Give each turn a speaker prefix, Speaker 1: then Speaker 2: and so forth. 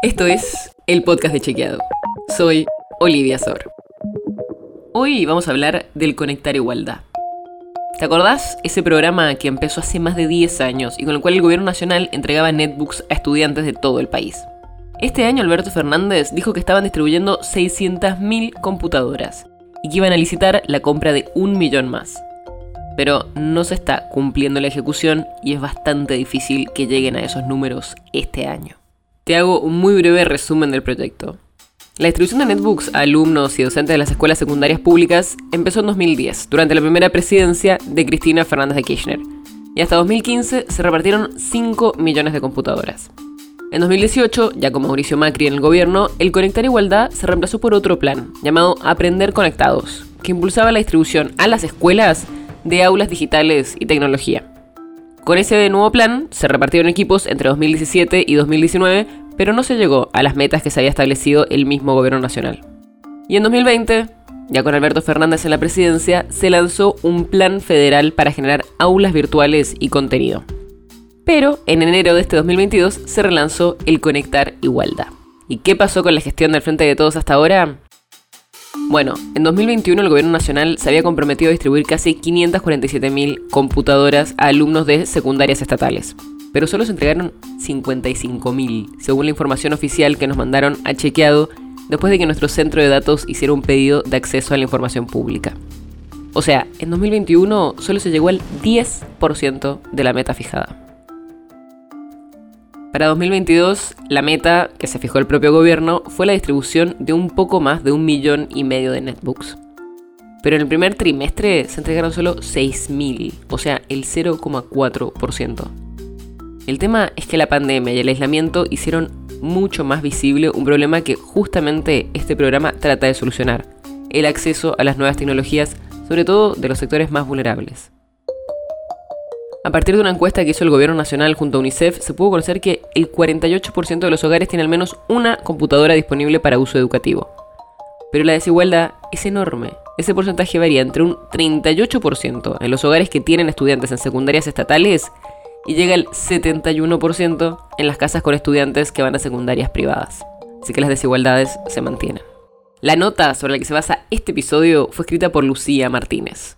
Speaker 1: Esto es el podcast de Chequeado. Soy Olivia Sor. Hoy vamos a hablar del Conectar Igualdad. ¿Te acordás ese programa que empezó hace más de 10 años y con el cual el gobierno nacional entregaba netbooks a estudiantes de todo el país? Este año Alberto Fernández dijo que estaban distribuyendo 600.000 computadoras y que iban a licitar la compra de un millón más. Pero no se está cumpliendo la ejecución y es bastante difícil que lleguen a esos números este año. Te hago un muy breve resumen del proyecto. La distribución de netbooks a alumnos y docentes de las escuelas secundarias públicas empezó en 2010, durante la primera presidencia de Cristina Fernández de Kirchner, y hasta 2015 se repartieron 5 millones de computadoras. En 2018, ya con Mauricio Macri en el gobierno, el Conectar Igualdad se reemplazó por otro plan, llamado Aprender Conectados, que impulsaba la distribución a las escuelas de aulas digitales y tecnología. Con ese nuevo plan se repartieron equipos entre 2017 y 2019, pero no se llegó a las metas que se había establecido el mismo gobierno nacional. Y en 2020, ya con Alberto Fernández en la presidencia, se lanzó un plan federal para generar aulas virtuales y contenido. Pero en enero de este 2022 se relanzó el Conectar Igualdad. ¿Y qué pasó con la gestión del Frente de Todos hasta ahora? Bueno, en 2021 el gobierno nacional se había comprometido a distribuir casi 547.000 computadoras a alumnos de secundarias estatales, pero solo se entregaron 55.000, según la información oficial que nos mandaron a chequeado después de que nuestro centro de datos hiciera un pedido de acceso a la información pública. O sea, en 2021 solo se llegó al 10% de la meta fijada. Para 2022, la meta que se fijó el propio gobierno fue la distribución de un poco más de un millón y medio de netbooks. Pero en el primer trimestre se entregaron solo 6.000, o sea, el 0,4%. El tema es que la pandemia y el aislamiento hicieron mucho más visible un problema que justamente este programa trata de solucionar, el acceso a las nuevas tecnologías, sobre todo de los sectores más vulnerables. A partir de una encuesta que hizo el Gobierno Nacional junto a UNICEF, se pudo conocer que el 48% de los hogares tiene al menos una computadora disponible para uso educativo. Pero la desigualdad es enorme. Ese porcentaje varía entre un 38% en los hogares que tienen estudiantes en secundarias estatales y llega al 71% en las casas con estudiantes que van a secundarias privadas. Así que las desigualdades se mantienen. La nota sobre la que se basa este episodio fue escrita por Lucía Martínez.